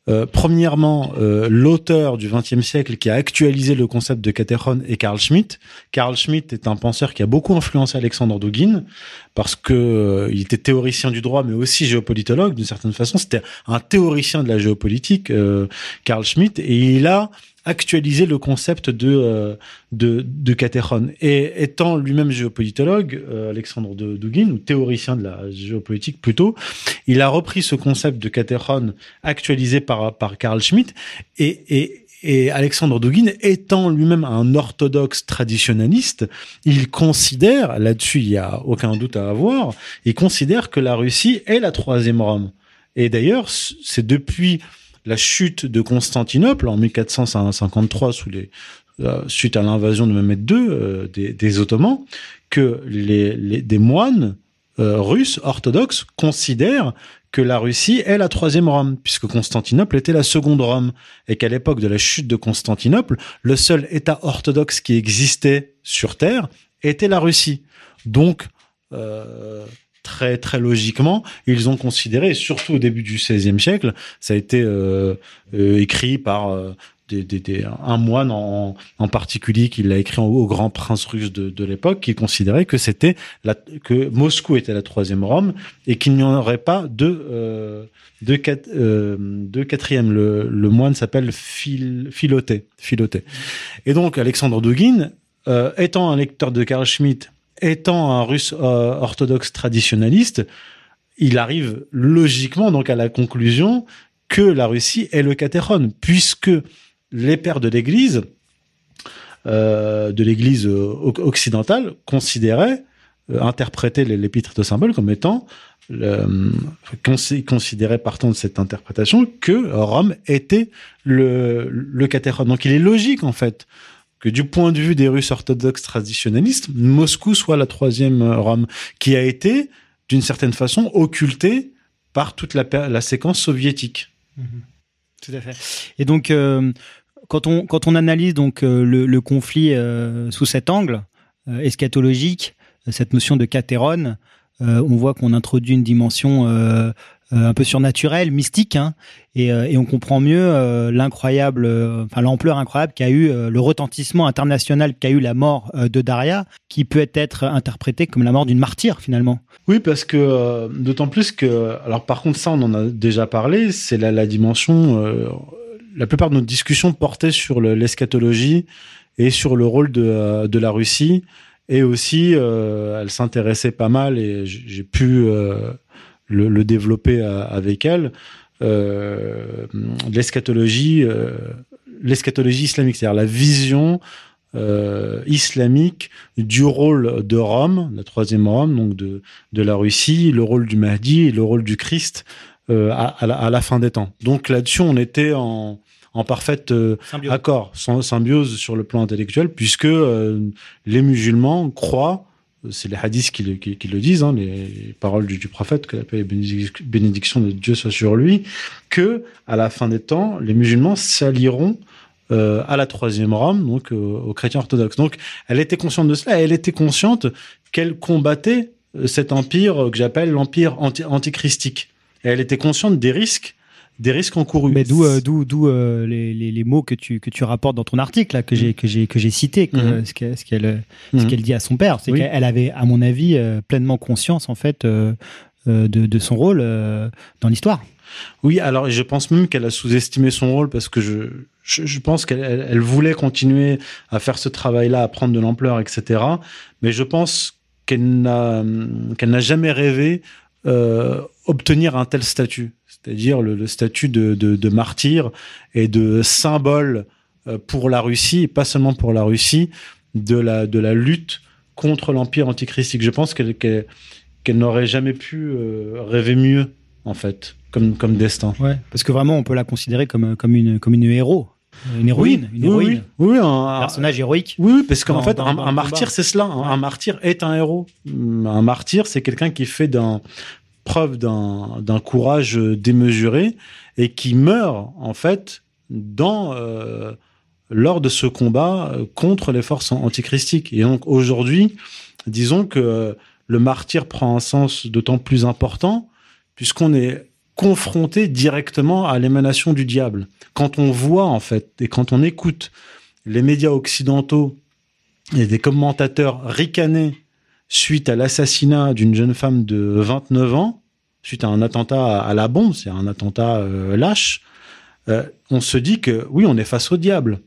euh, premièrement, euh, l'auteur du XXe siècle qui a actualisé le concept de Catéron est Carl Schmitt. Carl Schmitt est un penseur qui a beaucoup influencé Alexandre Dugin parce que euh, il était théoricien du droit, mais aussi géopolitologue d'une certaine façon. C'était un théoricien de la géopolitique, Carl Schmitt, et il a actualiser le concept de euh, de, de Catéron. Et étant lui-même géopolitologue, euh, Alexandre de ou théoricien de la géopolitique plutôt, il a repris ce concept de Catéron actualisé par par Carl Schmitt et, et et Alexandre Douguin, étant lui-même un orthodoxe traditionnaliste, il considère, là-dessus il y a aucun doute à avoir, il considère que la Russie est la troisième Rome. Et d'ailleurs, c'est depuis la chute de Constantinople en 1453 sous les euh, suite à l'invasion de Mehmed II euh, des, Ottomans que les, les des moines euh, russes orthodoxes considèrent que la Russie est la troisième Rome, puisque Constantinople était la seconde Rome, et qu'à l'époque de la chute de Constantinople, le seul État orthodoxe qui existait sur Terre était la Russie. Donc, euh, très très logiquement, ils ont considéré, surtout au début du XVIe siècle, ça a été euh, euh, écrit par euh, des, des, des, un moine en, en particulier qui l'a écrit au grand prince russe de, de l'époque, qui considérait que c'était que Moscou était la troisième Rome et qu'il n'y en aurait pas de euh, euh, de quatrième. Le, le moine s'appelle Phil, Philoté, Philoté. Et donc Alexandre Douguin, euh, étant un lecteur de Karl Schmitt, étant un russe euh, orthodoxe traditionnaliste, il arrive logiquement donc à la conclusion que la Russie est le Catéron, puisque les pères de l'Église, euh, de l'Église occidentale, considéraient, euh, interprétaient l'épître de symbole comme étant, euh, considéraient partant de cette interprétation que Rome était le, le. Donc il est logique en fait que du point de vue des Russes orthodoxes traditionnalistes, Moscou soit la troisième Rome, qui a été d'une certaine façon occultée par toute la, séquence soviétique. Mmh. Tout à fait. Et donc, euh, quand on quand on analyse donc euh, le, conflit euh, sous cet angle eschatologique, cette notion de catéron, on voit qu'on introduit une dimension un peu surnaturelle, mystique, hein, et, et, on comprend mieux l'incroyable, enfin l'ampleur incroyable qu'a eu le retentissement international qu'a eu la mort de Daria, qui peut être interprétée comme la mort d'une martyre finalement. Oui, parce que d'autant plus que, alors par contre ça on en a déjà parlé, c'est la, dimension la plupart de nos discussions portaient sur l'eschatologie et sur le rôle de, la Russie. Et aussi, euh, elle s'intéressait pas mal, et j'ai pu euh, le, le, développer à, avec elle, euh, l'eschatologie, euh, l'eschatologie islamique, c'est-à-dire la vision euh, islamique du rôle de Rome, la troisième Rome, donc de, de la Russie, le rôle du Mahdi et le rôle du Christ euh, à, à, la, à, la, fin des temps. Donc là-dessus, on était en, en parfaite euh, accord, symbiose sur le plan intellectuel, puisque euh, les musulmans croient, c'est les hadiths qui le, qui, le disent, hein, les paroles du, prophète, que la paix et bénédiction de Dieu soit sur lui, que à la fin des temps, les musulmans s'allieront euh, à la troisième Rome, donc euh, aux chrétiens orthodoxes. Donc, elle était consciente de cela. Elle était consciente qu'elle combattait euh, cet empire que j'appelle l'empire anti antichristique. Et elle était consciente des risques des risques encourus. Mais d'où euh, d'où d'où euh, les, les, les, mots que tu que tu rapportes dans ton article là que j'ai que j'ai que j'ai cité que, mmh. ce qu'elle ce qu'elle mmh. ce qu'elle dit à son père, c'est oui. qu'elle avait à mon avis euh, pleinement conscience en fait de, de son rôle dans l'histoire. Oui, alors je pense même qu'elle a sous-estimé son rôle parce que je je, je pense qu'elle elle, voulait continuer à faire ce travail-là, à prendre de l'ampleur, etc. Mais je pense qu'elle n'a qu'elle n'a jamais rêvé obtenir un tel statut, c'est-à-dire le, le, statut de, de, de, martyr et de symbole euh, pour la Russie, et pas seulement pour la Russie, de la, de la lutte contre l'empire antichristique. Je pense qu'elle qu'elle n'aurait jamais pu euh, rêver mieux, en fait, comme, comme destin. Ouais, parce que vraiment, on peut la considérer comme, comme, une, comme une héros. Une héroïne, oui, une héroïne. Oui, oui, un personnage héroïque. Oui, parce qu'en fait, un, un martyr, c'est cela. Un, un, martyr est un héros. Un martyr, c'est quelqu'un qui fait d'un preuve d'un courage démesuré et qui meurt en fait dans euh, lors de ce combat contre les forces antichristiques. Et donc aujourd'hui, disons que le martyr prend un sens d'autant plus important puisqu'on est confronté directement à l'émanation du diable. Quand on voit en fait et quand on écoute les médias occidentaux et des commentateurs ricaner suite à l'assassinat d'une jeune femme de 29 ans, suite à un attentat à la bombe, c'est un attentat euh, lâche, euh, on se dit que oui, on est face au diable.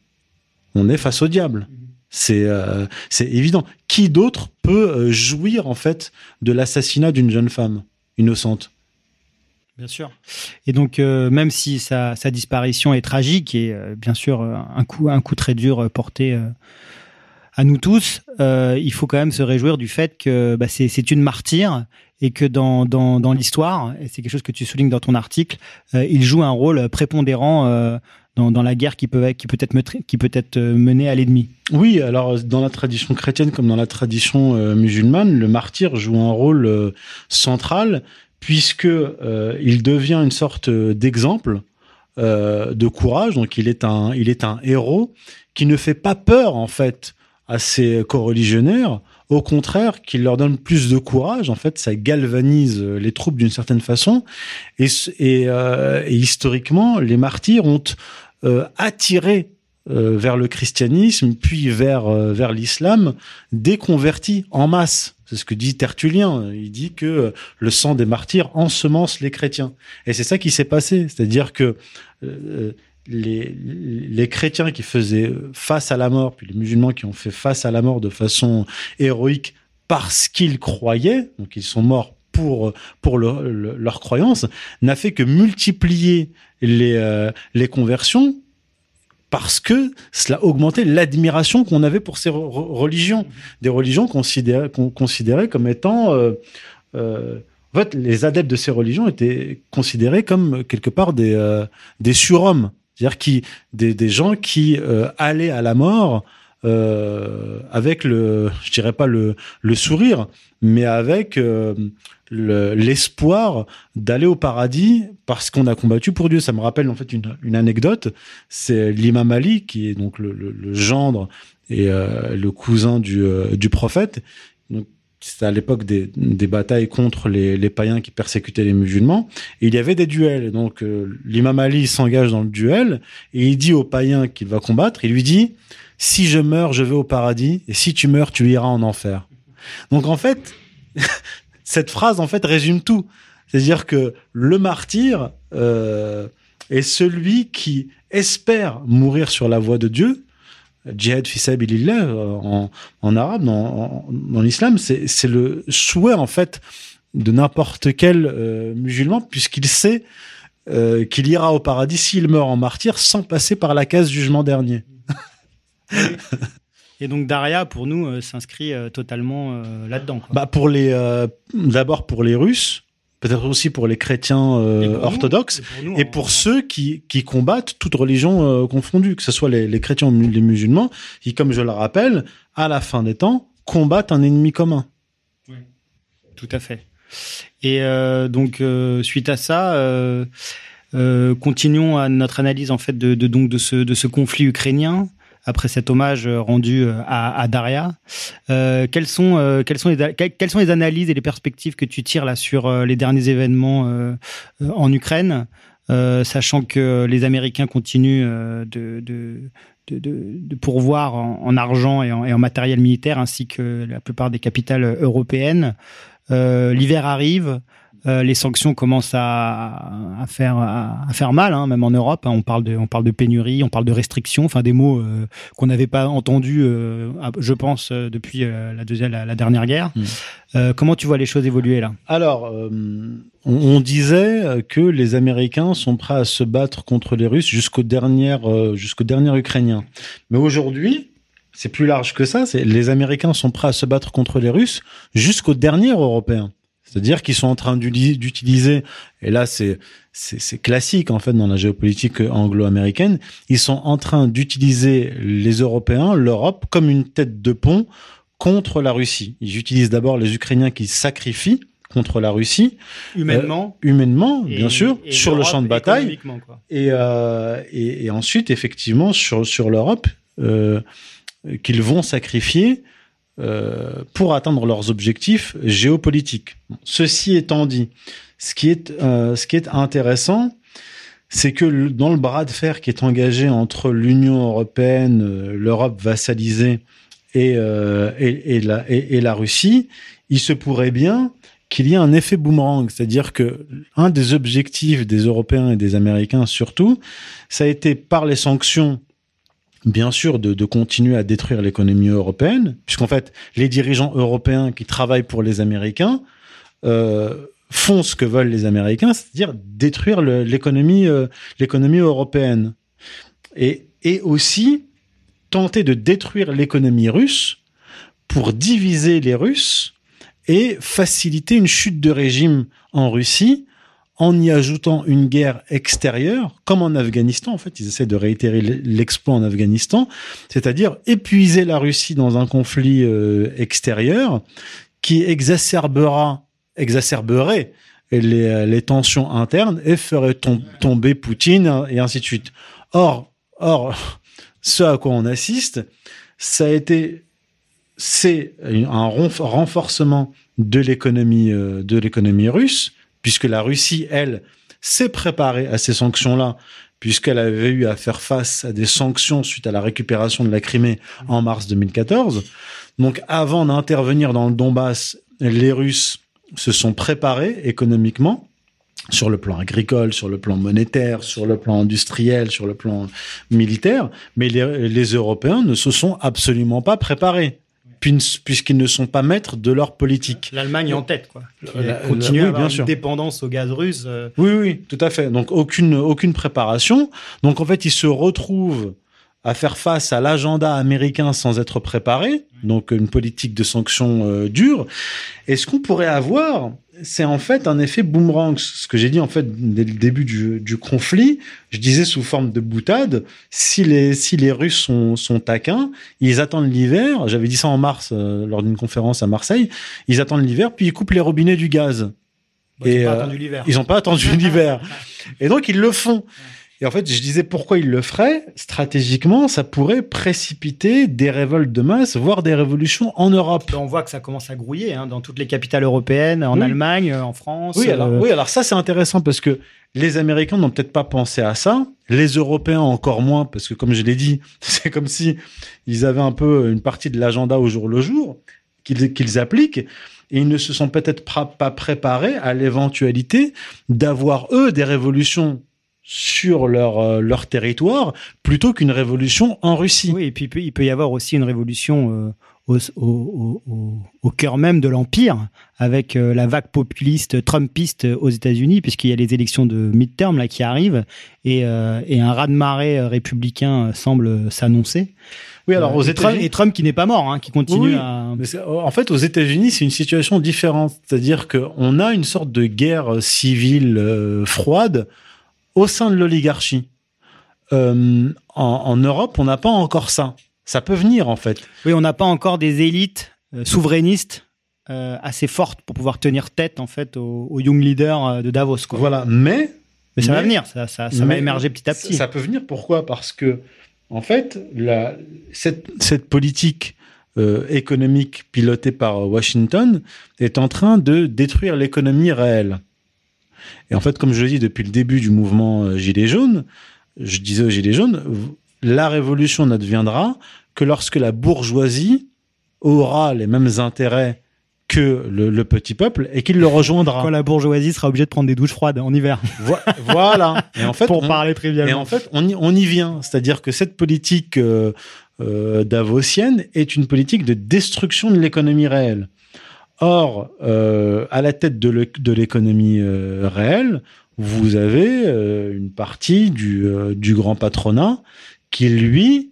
on est face au diable. C'est euh, évident. Qui d'autre peut jouir en fait de l'assassinat d'une jeune femme innocente? Bien sûr. Et donc, même si sa, disparition est tragique et bien sûr un coup, un coup très dur porté à nous tous, il faut quand même se réjouir du fait que bah, c'est une martyre et que dans, dans, dans l'histoire, et c'est quelque chose que tu soulignes dans ton article, il joue un rôle prépondérant dans, dans, la guerre qui peut, être, qui peut être menée à l'ennemi. Oui, alors dans la tradition chrétienne comme dans la tradition musulmane, le martyr joue un rôle central puisque euh, il devient une sorte d'exemple euh, de courage. Donc il est un, il est un héros qui ne fait pas peur en fait à ses coreligionnaires. Au contraire, qu'il leur donne plus de courage. En fait, ça galvanise les troupes d'une certaine façon. Et, euh, historiquement, les martyrs ont euh, attiré euh, vers le christianisme, puis vers, euh, vers l'islam, des convertis en masse. C'est ce que dit Tertullien. Il dit que le sang des martyrs ensemence les chrétiens. Et c'est ça qui s'est passé. C'est-à-dire que euh, les, chrétiens qui faisaient face à la mort, puis les musulmans qui ont fait face à la mort de façon héroïque parce qu'ils croyaient, donc ils sont morts pour, pour leur croyance, n'a fait que multiplier les, euh, les conversions parce que cela augmentait l'admiration qu'on avait pour ces religions, des religions considérées, considérées comme étant euh, euh, en fait, les adeptes de ces religions étaient considérés comme quelque part des euh, des surhommes, c'est-à-dire qui des, des gens qui euh, allaient à la mort euh, avec le, je dirais pas le le sourire, mais avec euh, l'espoir d'aller au paradis parce qu'on a combattu pour Dieu. Ça me rappelle en fait une, une anecdote. C'est l'imam Ali qui est donc le, gendre et le cousin du, du prophète. C'était à l'époque des, des, batailles contre les, les, païens qui persécutaient les musulmans. Et il y avait des duels. Donc euh, l'imam Ali s'engage dans le duel et il dit au païen qu'il va combattre. Il lui dit si je meurs, je vais au paradis, et si tu meurs, tu iras en enfer. Donc en fait, cette phrase en fait résume tout. C'est-à-dire que le martyr euh, est celui qui espère mourir sur la voie de Dieu. Jihad fisabilillah en, en arabe, dans, dans l'islam, c'est le souhait en fait de n'importe quel euh, musulman, puisqu'il sait euh, qu'il ira au paradis s'il meurt en martyr sans passer par la case jugement dernier. Et donc Daria, pour nous, euh, s'inscrit euh, totalement euh, là-dedans. Bah pour les, euh, d'abord pour les Russes, peut-être aussi pour les chrétiens et pour orthodoxes, nous, et pour, nous, et pour en... ceux qui, qui combattent toute religion confondue, que ce soit les, les chrétiens ou les musulmans, qui, comme je le rappelle, à la fin des temps, combattent un ennemi commun. Oui, tout à fait. Et donc suite à ça. continuons à notre analyse en fait de, de donc de ce de ce conflit ukrainien après cet hommage euh, rendu euh, à, Daria. Euh, quelles, sont, sont les, sont les analyses et les perspectives que tu tires là sur les derniers événements en Ukraine, sachant que les Américains continuent de, de de, pourvoir en, en argent et en, matériel militaire, ainsi que la plupart des capitales européennes. L'hiver arrive, euh, les sanctions commencent à, à faire à, à, faire mal, hein, même en Europe. Hein, on parle de on parle de pénurie, on parle de restrictions, enfin des mots euh, qu'on n'avait pas entendus, euh, je pense, depuis la deuxième la, la, dernière guerre. Mmh. comment tu vois les choses évoluer là? Alors, on, on, disait que les Américains sont prêts à se battre contre les Russes jusqu'au dernier jusqu'au dernier Ukrainien. Mais aujourd'hui, c'est plus large que ça. C'est les Américains sont prêts à se battre contre les Russes jusqu'au dernier Européen. C'est-à-dire qu'ils sont en train d'utiliser, et là c'est c'est classique en fait dans la géopolitique anglo-américaine, ils sont en train d'utiliser les Européens, l'Europe, comme une tête de pont contre la Russie. Ils utilisent d'abord les Ukrainiens qui sacrifient contre la Russie humainement, euh, humainement. et, bien sûr, et sur le champ de bataille, et, euh, et, ensuite effectivement sur sur l'Europe euh, qu'ils vont sacrifier euh, pour atteindre leurs objectifs géopolitiques. Ceci étant dit, ce qui est, euh, ce qui est intéressant, c'est que dans le bras de fer qui est engagé entre l'Union européenne, euh, l'Europe vassalisée et, euh, et, et, la, et, la Russie, il se pourrait bien qu'il y ait un effet boomerang, c'est-à-dire que un des objectifs des Européens et des Américains surtout, ça a été par les sanctions bien sûr, de, de continuer à détruire l'économie européenne, puisqu'en fait, les dirigeants européens qui travaillent pour les Américains euh, font ce que veulent les Américains, c'est-à-dire détruire l'économie euh, l'économie européenne. Et, et aussi tenter de détruire l'économie russe pour diviser les Russes et faciliter une chute de régime en Russie en y ajoutant une guerre extérieure, comme en Afghanistan. En fait, ils essaient de réitérer l'exploit en Afghanistan, c'est-à-dire épuiser la Russie dans un conflit euh, extérieur qui exacerbera, exacerberait les, tensions internes et ferait tom- tomber Poutine et ainsi de suite. Or, or, ce à quoi on assiste, ça a été, c'est un renf- renforcement de l'économie euh, de l'économie russe, puisque la Russie, elle, s'est préparée à ces sanctions-là, puisqu'elle avait eu à faire face à des sanctions suite à la récupération de la Crimée en mars 2014. Donc, avant d'intervenir dans le Donbass, les Russes se sont préparés économiquement sur le plan agricole, sur le plan monétaire, sur le plan industriel, sur le plan militaire, mais les, les Européens ne se sont absolument pas préparés, puisqu'ils ne sont pas maîtres de leur politique. L'Allemagne en tête, quoi. La- continue oui, à avoir bien une sûr. dépendance au gaz russe. euh, Oui, oui, tout à fait. Donc aucune aucune préparation. Donc en fait, ils se retrouvent à faire face à l'agenda américain sans être préparés. Donc une politique de sanctions euh, dure. Et ce qu'on pourrait avoir, c'est en fait un effet boomerang. Ce que j'ai dit en fait dès le début du, du conflit, je disais sous forme de boutade. Si les si les Russes sont sont taquins, ils attendent l'hiver. J'avais dit ça en mars euh, lors d'une conférence à Marseille. Ils attendent l'hiver, puis ils coupent les robinets du gaz. bon, ils Et, ont pas euh, attendu l'hiver. Ils n'ont pas attendu l'hiver. Et donc, ils le font. Et en fait, je disais pourquoi ils le feraient. Stratégiquement, ça pourrait précipiter des révoltes de masse, voire des révolutions en Europe. On voit que ça commence à grouiller hein, dans toutes les capitales européennes, en Oui. Allemagne, en France. Oui, alors, euh, oui, alors ça, c'est intéressant parce que les Américains n'ont peut-être pas pensé à ça. Les Européens encore moins, parce que comme je l'ai dit, c'est comme si ils avaient un peu une partie de l'agenda au jour le jour qu'ils appliquent. Et ils ne se sont peut-être pas préparés à l'éventualité d'avoir, eux, des révolutions sur leur, euh, leur territoire plutôt qu'une révolution en Russie. Oui, et puis il peut, y avoir aussi une révolution euh, au, au, au, au cœur même de l'Empire, avec euh, la vague populiste trumpiste aux États-Unis, puisqu'il y a les élections de midterm là, qui arrivent, et, et un raz-de-marée républicain semble s'annoncer. Oui, alors aux et Trump, États-Unis. et Trump qui n'est pas mort, hein, qui continue Oui, à... En fait, aux États-Unis, c'est une situation différente. C'est-à-dire qu'on a une sorte de guerre civile froide au sein de l'oligarchie. Euh, en, en Europe, on n'a pas encore ça. Ça peut venir, en fait. Oui, on n'a pas encore des élites euh, souverainistes euh, assez fortes pour pouvoir tenir tête en fait aux, aux young leaders de Davos. Quoi. Voilà. Mais, Mais ça va venir, ça, ça, ça va émerger petit à petit. Ça, ça peut venir. Pourquoi? Parce que, en fait, la, cette, cette politique économique pilotée par Washington est en train de détruire l'économie réelle. Et en fait, comme je le dis depuis le début du mouvement euh, Gilets jaunes, je disais aux Gilets jaunes, la révolution n'adviendra que lorsque la bourgeoisie aura les mêmes intérêts que le, le petit peuple et qu'il le rejoindra. Quand la bourgeoisie sera obligée de prendre des douches froides en hiver, Vo- voilà. Et en fait, pour on- parler et trivialement. en fait, on y, on y vient. C'est-à-dire que cette politique euh, euh, davosienne est une politique de destruction de l'économie réelle. Or, euh, à la tête de l'é- de l'économie euh, réelle, vous avez euh, une partie du, du grand patronat qui, lui,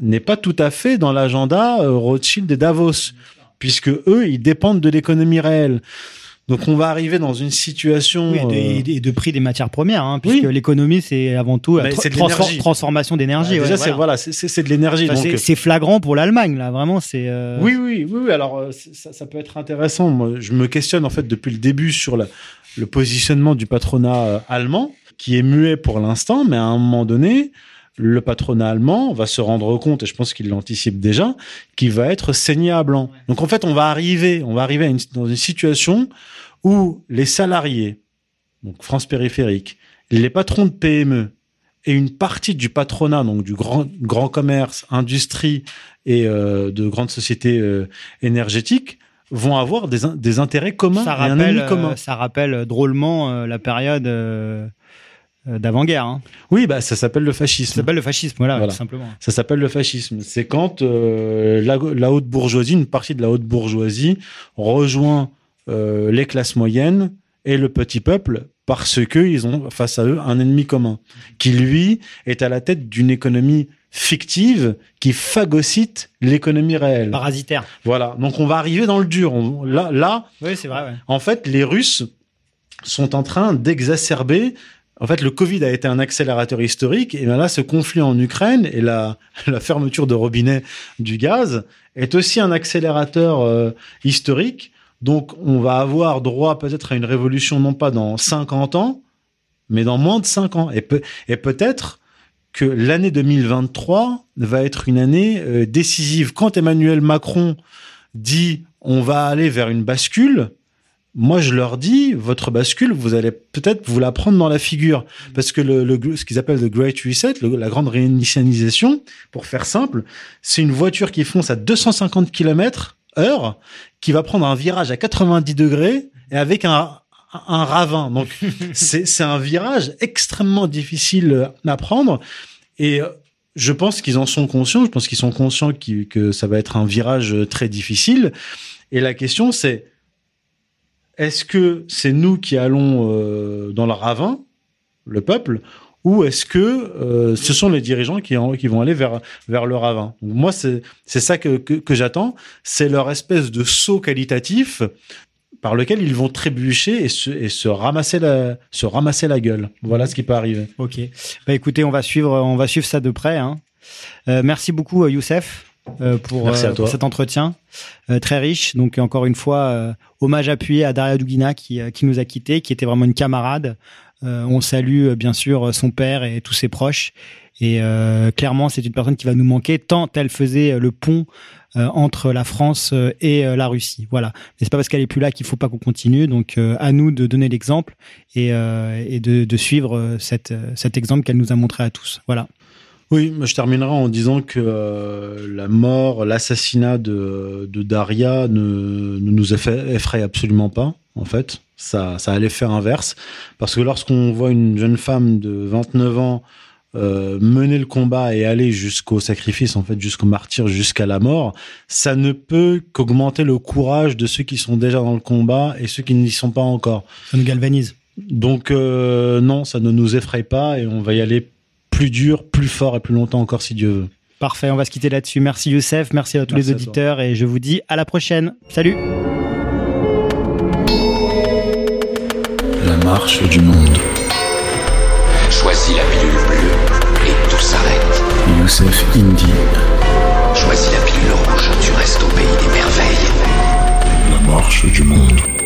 n'est pas tout à fait dans l'agenda Rothschild et Davos, puisque eux, ils dépendent de l'économie réelle. Donc, on va arriver dans une situation... Oui, et de, euh, et de prix des matières premières, hein, puisque Oui. l'économie c'est avant tout la Mais tra- c'est de transfor- transformation d'énergie. déjà, ouais, c'est voilà. voilà, c'est- c'est de l'énergie. Enfin, donc, c'est- flagrant pour l'Allemagne là, vraiment c'est. euh, Oui, oui, oui, oui. Alors, euh, ça, ça peut être intéressant. Moi, je me questionne en fait depuis le début sur la- le positionnement du patronat euh, allemand, qui est muet pour l'instant, mais à un moment donné, le patronat allemand va se rendre compte, et je pense qu'il l'anticipe déjà, qu'il va être saigné à blanc. Donc, en fait, on va arriver, on va arriver à une- dans une situation où les salariés, donc France périphérique, les patrons de PME et une partie du patronat, donc du grand, grand commerce, industrie et euh, de grandes sociétés euh, énergétiques, vont avoir des, in- des intérêts communs ça et un rappelle, ennemi commun. euh, ça rappelle drôlement euh, la période euh, euh, d'avant-guerre. Hein. Oui, bah ça s'appelle le fascisme. Ça s'appelle le fascisme, voilà, Voilà. tout simplement. Ça s'appelle le fascisme. C'est quand euh, la, la haute bourgeoisie, une partie de la haute bourgeoisie, rejoint euh, les classes moyennes et le petit peuple parce qu'ils ont face à eux un ennemi commun, qui lui est à la tête d'une économie fictive qui phagocyte l'économie réelle. Parasitaire. Voilà. Donc on va arriver dans le dur. On- là, là, Oui, c'est vrai. ouais. en fait, les Russes sont en train d'exacerber. En fait, le Covid a été un accélérateur historique, et bien là, ce conflit en Ukraine et la, fermeture de robinet du gaz est aussi un accélérateur euh, historique. Donc, on va avoir droit peut-être à une révolution, non pas dans 50 ans, mais dans moins de 5 ans. Et peut-être que l'année 2023 va être une année euh, décisive. Quand Emmanuel Macron dit on va aller vers une bascule, moi je leur dis votre bascule, vous allez peut-être vous la prendre dans la figure parce que le, le- ce qu'ils appellent le Great Reset, le- la grande réinitialisation, pour faire simple, c'est une voiture qui fonce à 250 km heure, qui va prendre un virage à 90 degrés et avec un un ravin. Donc c'est c'est un virage extrêmement difficile à prendre et euh, je pense qu'ils en sont conscients. Je pense qu'ils sont conscients qu'il- que ça va être un virage très difficile. Et la question, c'est est-ce que c'est nous qui allons euh, dans le ravin, le peuple, ou est-ce que euh, ce sont les dirigeants qui, vont aller vers, le ravin? Moi, c'est ça que, j'attends. C'est leur espèce de saut qualitatif par lequel ils vont trébucher et se, ramasser, la, gueule. Voilà ce qui peut arriver. Ok. Bah écoutez, on va suivre, on va suivre ça de près. hein. Euh, merci beaucoup, Youssef, pour, Merci à euh, toi. pour cet entretien euh, très riche. Donc encore une fois, euh, hommage appuyé à Daria Dugina qui, euh, qui nous a quittés, qui était vraiment une camarade. Euh, on salue euh, bien sûr son père et tous ses proches. Et euh, clairement, c'est une personne qui va nous manquer tant elle faisait euh, le pont euh, entre la France euh, et euh, la Russie. Voilà. Mais c'est pas parce qu'elle est plus là qu'il faut pas qu'on continue. Donc euh, à nous de donner l'exemple et, euh, et de, de suivre euh, cette, euh, cet exemple qu'elle nous a montré à tous. Voilà. Oui, je terminerai en disant que euh, la mort, l'assassinat de, de Daria ne, ne nous effraie absolument pas, en fait. Ça, ça a l'effet inverse. Parce que lorsqu'on voit une jeune femme de 29 ans euh, mener le combat et aller jusqu'au sacrifice, en fait, jusqu'au martyr, jusqu'à la mort, ça ne peut qu'augmenter le courage de ceux qui sont déjà dans le combat et ceux qui n'y sont pas encore. Ça nous galvanise. Donc euh, non, ça ne nous effraie pas et on va y aller plus dur, plus fort et plus longtemps encore si Dieu veut. Parfait, on va se quitter là-dessus. Merci Youssef, merci à tous les auditeurs et je vous dis à la prochaine. Salut La marche du monde. Choisis la pilule bleue et tout s'arrête. Youssef Indy. Choisis la pilule rouge, tu restes au pays des merveilles. La marche du monde.